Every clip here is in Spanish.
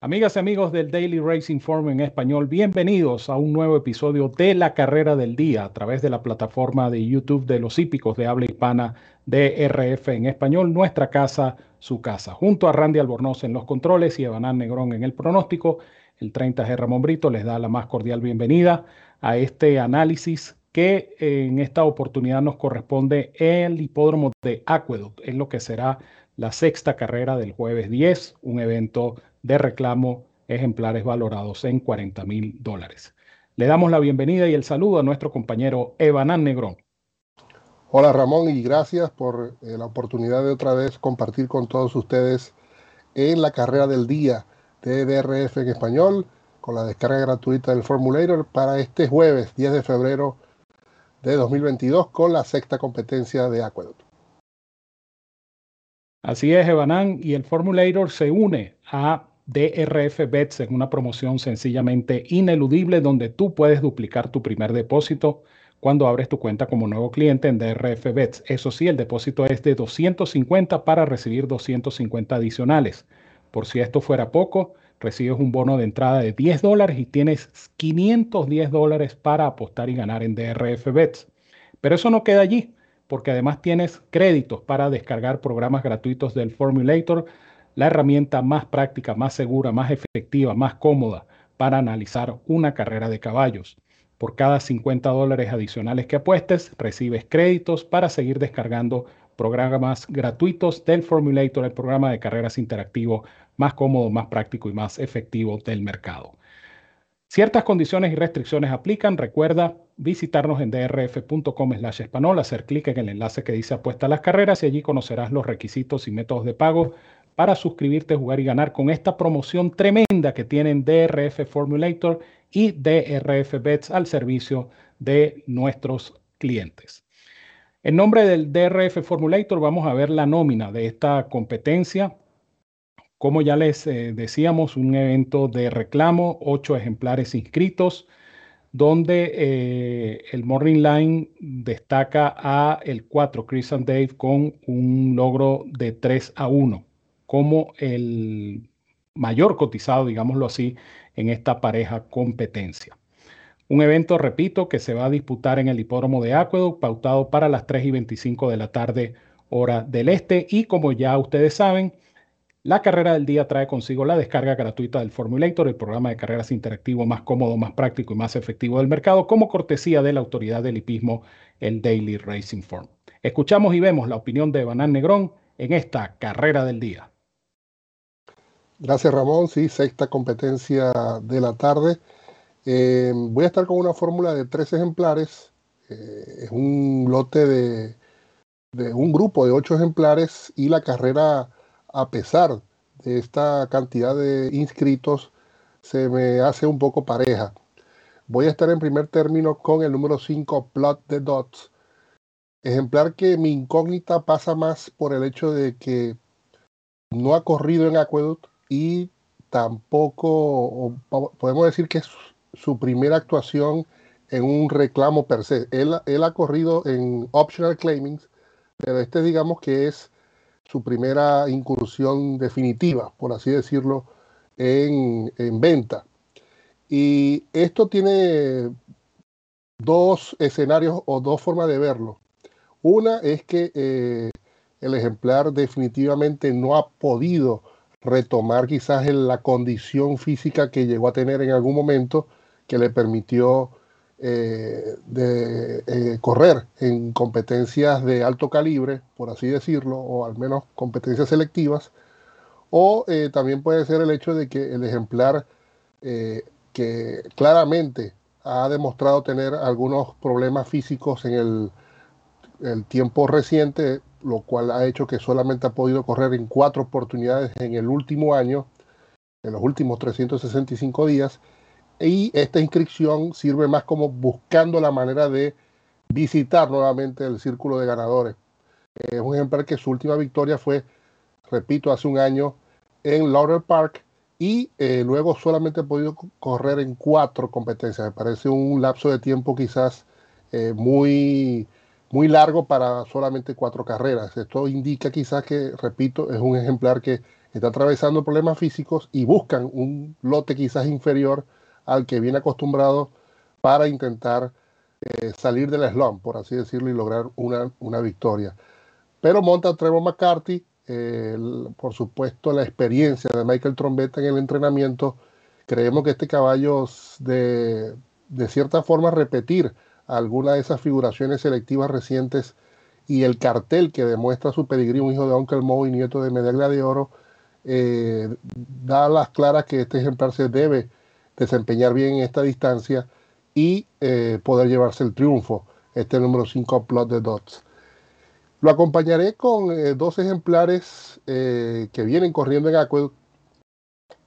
Amigas y amigos del Daily Racing Forum en español, bienvenidos a un nuevo episodio de La Carrera del Día a través de la plataforma de YouTube de los hípicos de habla hispana de RF en español, nuestra casa, su casa. Junto a Randy Albornoz en los controles y Evanán Negrón en el pronóstico, el 30G Ramón Brito les da la más cordial bienvenida a este análisis que en esta oportunidad nos corresponde el hipódromo de Aqueduct, en lo que será la sexta carrera del jueves 10, un evento de reclamo ejemplares valorados en 40 mil dólares. Le damos la bienvenida y el saludo a nuestro compañero Evanán Negrón. Hola Ramón y gracias por eh, la oportunidad de otra vez compartir con todos ustedes en la carrera del día de DRF en español con la descarga gratuita del Formulator para este jueves 10 de febrero de 2022 con la sexta competencia de Aqueduct. Así es, Evanán, y el Formulator se une a DRF Bets en una promoción sencillamente ineludible donde tú puedes duplicar tu primer depósito cuando abres tu cuenta como nuevo cliente en DRF Bets. Eso sí, el depósito es de 250 para recibir 250 adicionales. Por si esto fuera poco, recibes un bono de entrada de 10 dólares y tienes 510 dólares para apostar y ganar en DRF Bets. Pero eso no queda allí, porque además tienes créditos para descargar programas gratuitos del Formulator la herramienta más práctica, más segura, más efectiva, más cómoda para analizar una carrera de caballos. Por cada 50 dólares adicionales que apuestes, recibes créditos para seguir descargando programas gratuitos del Formulator, el programa de carreras interactivo más cómodo, más práctico y más efectivo del mercado. Ciertas condiciones y restricciones aplican. Recuerda visitarnos en drf.com slash español, hacer clic en el enlace que dice apuesta a las carreras y allí conocerás los requisitos y métodos de pago para suscribirte, jugar y ganar con esta promoción tremenda que tienen DRF Formulator y DRF Bets al servicio de nuestros clientes. En nombre del DRF Formulator vamos a ver la nómina de esta competencia. Como ya les eh, decíamos, un evento de reclamo, ocho ejemplares inscritos, donde eh, el Morning Line destaca a el 4 Chris and Dave con un logro de 3 a 1 como el mayor cotizado, digámoslo así, en esta pareja competencia. Un evento, repito, que se va a disputar en el hipódromo de Aqueduct, pautado para las 3 y 25 de la tarde, hora del este. Y como ya ustedes saben, la carrera del día trae consigo la descarga gratuita del Formulator, el programa de carreras interactivo más cómodo, más práctico y más efectivo del mercado, como cortesía de la autoridad del hipismo, el Daily Racing Form. Escuchamos y vemos la opinión de Banán Negrón en esta carrera del día. Gracias Ramón, sí, sexta competencia de la tarde. Eh, voy a estar con una fórmula de tres ejemplares. Eh, es un lote de, de, un grupo de ocho ejemplares y la carrera, a pesar de esta cantidad de inscritos, se me hace un poco pareja. Voy a estar en primer término con el número 5, Plot the Dots. Ejemplar que mi incógnita pasa más por el hecho de que no ha corrido en Aqueduct, y tampoco podemos decir que es su primera actuación en un reclamo per se. Él, él ha corrido en optional claimings, pero este digamos que es su primera incursión definitiva, por así decirlo, en, en venta. Y esto tiene dos escenarios o dos formas de verlo. Una es que eh, el ejemplar definitivamente no ha podido retomar quizás la condición física que llegó a tener en algún momento que le permitió eh, de, eh, correr en competencias de alto calibre, por así decirlo, o al menos competencias selectivas, o eh, también puede ser el hecho de que el ejemplar que claramente ha demostrado tener algunos problemas físicos en el, el tiempo reciente lo cual ha hecho que solamente ha podido correr en cuatro oportunidades en el último año, en los últimos 365 días, y esta inscripción sirve más como buscando la manera de visitar nuevamente el círculo de ganadores. Es un ejemplar que su última victoria fue, repito, hace un año en Laurel Park y eh, luego solamente ha podido correr en cuatro competencias. Me parece un lapso de tiempo quizás eh, muy muy largo para solamente cuatro carreras. Esto indica quizás que, repito, es un ejemplar que está atravesando problemas físicos y buscan un lote quizás inferior al que viene acostumbrado para intentar eh, salir del slump, por así decirlo, y lograr una, una victoria. Pero monta Trevor McCarthy, por supuesto la experiencia de Michael Trombetta en el entrenamiento. Creemos que este caballo de, de cierta forma repetir alguna de esas figuraciones selectivas recientes y el cartel que demuestra su pedigrí, un hijo de Uncle Moe y nieto de Medalla de Oro, eh, da las claras que este ejemplar se debe desempeñar bien en esta distancia y eh, poder llevarse el triunfo, este número 5 Plot de Dots. Lo acompañaré con eh, dos ejemplares que vienen corriendo en Aqueduct.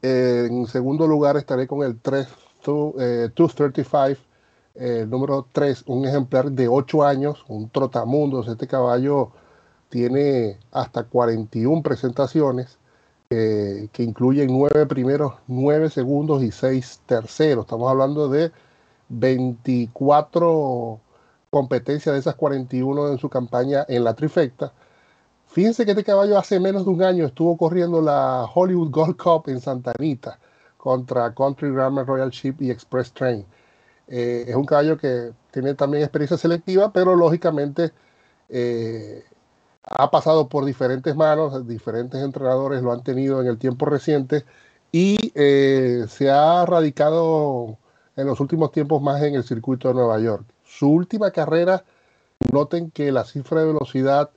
en segundo lugar estaré con el 3 235 el número 3, un ejemplar de 8 años, un trotamundos. Este caballo tiene hasta 41 presentaciones que incluyen 9 primeros, 9 segundos y 6 terceros. Estamos hablando de 24 competencias de esas 41 en su campaña en la trifecta. Fíjense que este caballo hace menos de un año estuvo corriendo la Hollywood Gold Cup en Santa Anita contra Country Grammar Royal Ship y Express Train. Eh, es un caballo que tiene también experiencia selectiva, pero lógicamente eh, ha pasado por diferentes manos, diferentes entrenadores lo han tenido en el tiempo reciente y eh, se ha radicado en los últimos tiempos más en el circuito de Nueva York. Su última carrera, noten que la cifra de velocidad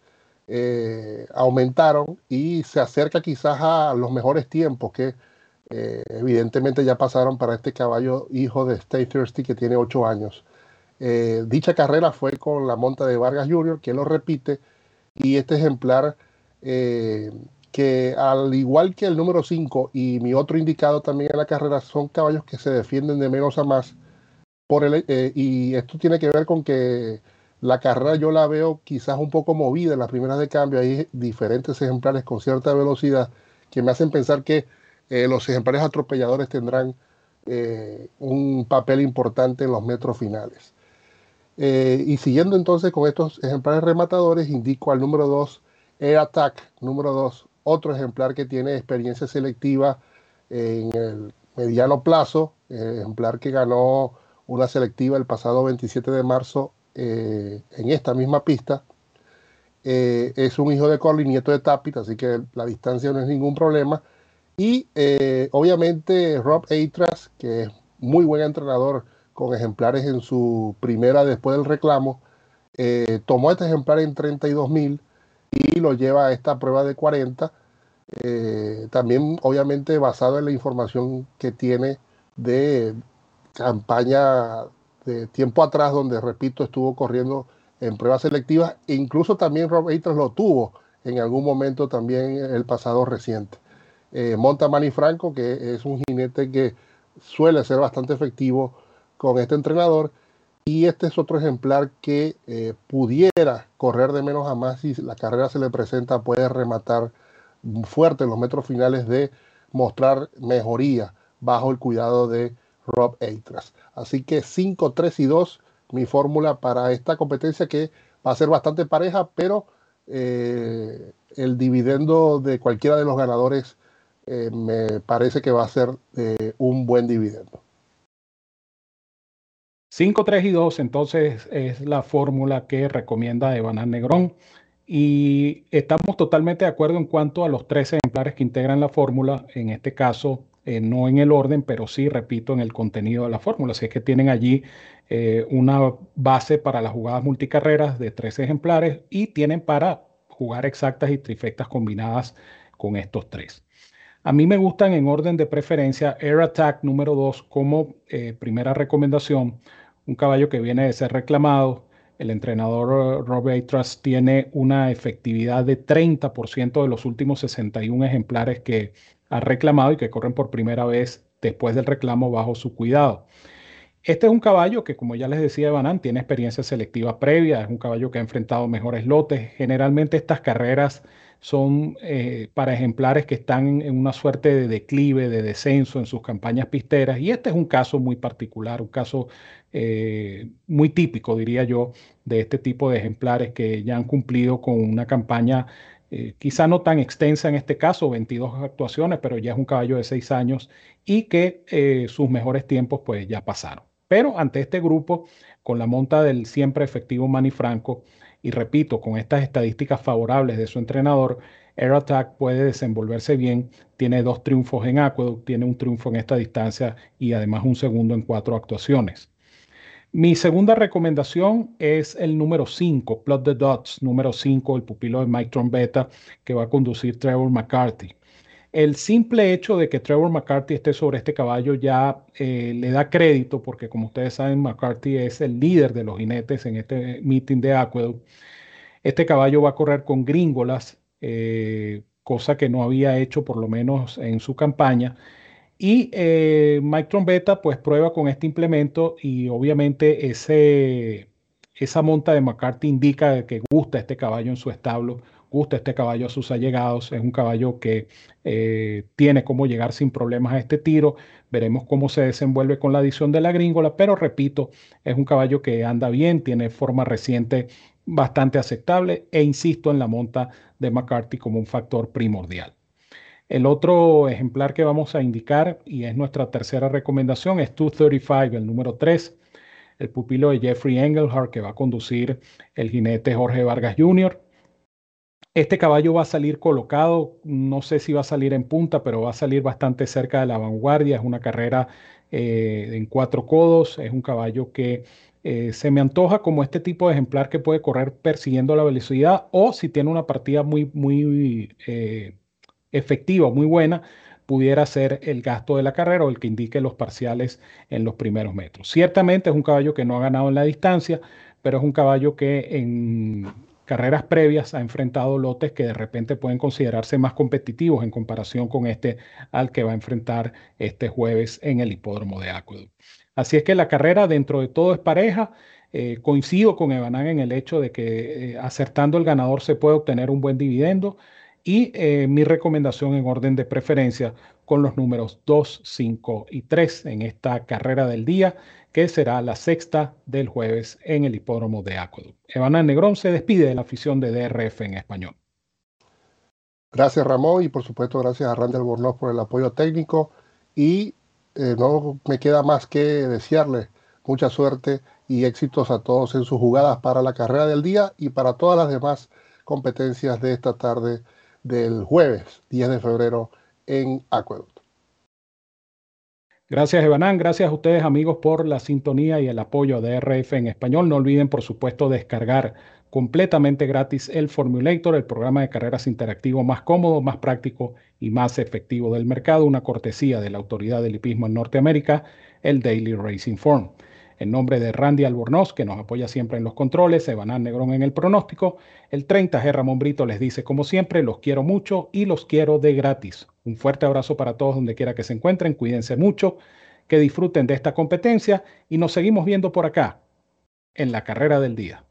aumentaron y se acerca quizás a los mejores tiempos que eh, evidentemente ya pasaron para este caballo hijo de Stay Thirsty que tiene 8 años. Eh, dicha carrera fue con la monta de Vargas Jr., que lo repite, y este ejemplar eh, que al igual que el número 5 y mi otro indicado también en la carrera son caballos que se defienden de menos a más. Por el, y esto tiene que ver con que la carrera yo la veo quizás un poco movida en las primeras de cambio. Hay diferentes ejemplares con cierta velocidad que me hacen pensar que eh, los ejemplares atropelladores tendrán eh, un papel importante en los metros finales. Eh, y siguiendo entonces con estos ejemplares rematadores, indico al número 2, Air Attack, número 2, otro ejemplar que tiene experiencia selectiva en el mediano plazo, ejemplar que ganó una selectiva el pasado 27 de marzo en esta misma pista. es un hijo de Corley, nieto de Tapit, así que la distancia no es ningún problema y eh, obviamente Rob Eitras, que es muy buen entrenador con ejemplares en su primera después del reclamo, eh, tomó este ejemplar en 32 mil y lo lleva a esta prueba de 40. Eh, también obviamente basado en la información que tiene de campaña de tiempo atrás, donde repito, estuvo corriendo en pruebas selectivas, e incluso también Rob Eitras lo tuvo en algún momento también el pasado reciente eh, monta Manny Franco, que es un jinete que suele ser bastante efectivo con este entrenador. Y este es otro ejemplar que eh, pudiera correr de menos a más si la carrera se le presenta, puede rematar fuerte en los metros finales de mostrar mejoría bajo el cuidado de Rob Eitras. Así que 5, 3 y 2, mi fórmula para esta competencia que va a ser bastante pareja, pero eh, el dividendo de cualquiera de los ganadores eh, me parece que va a ser un buen dividendo. 5, 3 y 2, entonces es la fórmula que recomienda Evanán Negrón. Y estamos totalmente de acuerdo en cuanto a los tres ejemplares que integran la fórmula, en este caso eh, no en el orden, pero sí, repito, en el contenido de la fórmula. Así es que tienen allí una base para las jugadas multicarreras de tres ejemplares y tienen para jugar exactas y trifectas combinadas con estos tres. A mí me gustan en orden de preferencia Air Attack número 2 como eh, primera recomendación, un caballo que viene de ser reclamado. El entrenador eh, Rob Trust tiene una efectividad de 30% de los últimos 61 ejemplares que ha reclamado y que corren por primera vez después del reclamo bajo su cuidado. Este es un caballo que, como ya les decía Banán, tiene experiencia selectiva previa, es un caballo que ha enfrentado mejores lotes. Generalmente estas carreras son eh, para ejemplares que están en una suerte de declive, de descenso en sus campañas pisteras. Y este es un caso muy particular, un caso eh, muy típico, diría yo, de este tipo de ejemplares que ya han cumplido con una campaña eh, quizá no tan extensa en este caso, 22 actuaciones, pero ya es un caballo de 6 años y que sus mejores tiempos pues ya pasaron. Pero ante este grupo, con la monta del siempre efectivo Manny Franco, y repito, con estas estadísticas favorables de su entrenador, Air Attack puede desenvolverse bien. Tiene dos triunfos en Aqueduct, tiene un triunfo en esta distancia y además un segundo en cuatro actuaciones. Mi segunda recomendación es el número 5, Plot the Dots, número 5, el pupilo de Mike Trombetta, que va a conducir Trevor McCarthy. El simple hecho de que Trevor McCarthy esté sobre este caballo ya eh, le da crédito, porque como ustedes saben, McCarthy es el líder de los jinetes en este meeting de Aqueduct. Este caballo va a correr con gringolas, eh, cosa que no había hecho por lo menos en su campaña. Y eh, Mike Trombetta pues prueba con este implemento y obviamente ese, esa monta de McCarthy indica que gusta este caballo en su establo, gusta este caballo a sus allegados, es un caballo que eh, tiene cómo llegar sin problemas a este tiro, veremos cómo se desenvuelve con la adición de la gringola, pero repito, es un caballo que anda bien, tiene forma reciente bastante aceptable e insisto en la monta de McCarthy como un factor primordial. El otro ejemplar que vamos a indicar, y es nuestra tercera recomendación, es 235, el número 3, el pupilo de Jeffrey Engelhardt que va a conducir el jinete Jorge Vargas Jr. Este caballo va a salir colocado, no sé si va a salir en punta, pero va a salir bastante cerca de la vanguardia. Es una carrera eh, en cuatro codos, es un caballo que eh, se me antoja como este tipo de ejemplar que puede correr persiguiendo la velocidad o si tiene una partida muy, muy eh, efectiva, muy buena, pudiera ser el gasto de la carrera o el que indique los parciales en los primeros metros. Ciertamente es un caballo que no ha ganado en la distancia, pero es un caballo que en carreras previas ha enfrentado lotes que de repente pueden considerarse más competitivos en comparación con este al que va a enfrentar este jueves en el hipódromo de Aqueduct. Así es que la carrera dentro de todo es pareja. Eh, coincido con Evanán en el hecho de que eh, acertando el ganador se puede obtener un buen dividendo y eh, mi recomendación en orden de preferencia con los números 2, 5 y 3 en esta carrera del día, que será la sexta del jueves en el hipódromo de Aqueduct. Evanán Negrón se despide de la afición de DRF en español. Gracias Ramón y por supuesto gracias a Randall Bornos por el apoyo técnico y eh, no me queda más que desearles mucha suerte y éxitos a todos en sus jugadas para la carrera del día y para todas las demás competencias de esta tarde del jueves 10 de febrero en Aqueduct. Gracias, Evanán. Gracias a ustedes, amigos, por la sintonía y el apoyo de RF en español. No olviden, por supuesto, descargar completamente gratis el Formulator, el programa de carreras interactivo más cómodo, más práctico y más efectivo del mercado, una cortesía de la Autoridad del Hipismo en Norteamérica, el Daily Racing Form. En nombre de Randy Albornoz, que nos apoya siempre en los controles, Evanán Negrón en el pronóstico, el 30G Ramón Brito les dice, como siempre, los quiero mucho y los quiero de gratis. Un fuerte abrazo para todos donde quiera que se encuentren, cuídense mucho, que disfruten de esta competencia y nos seguimos viendo por acá, en la carrera del día.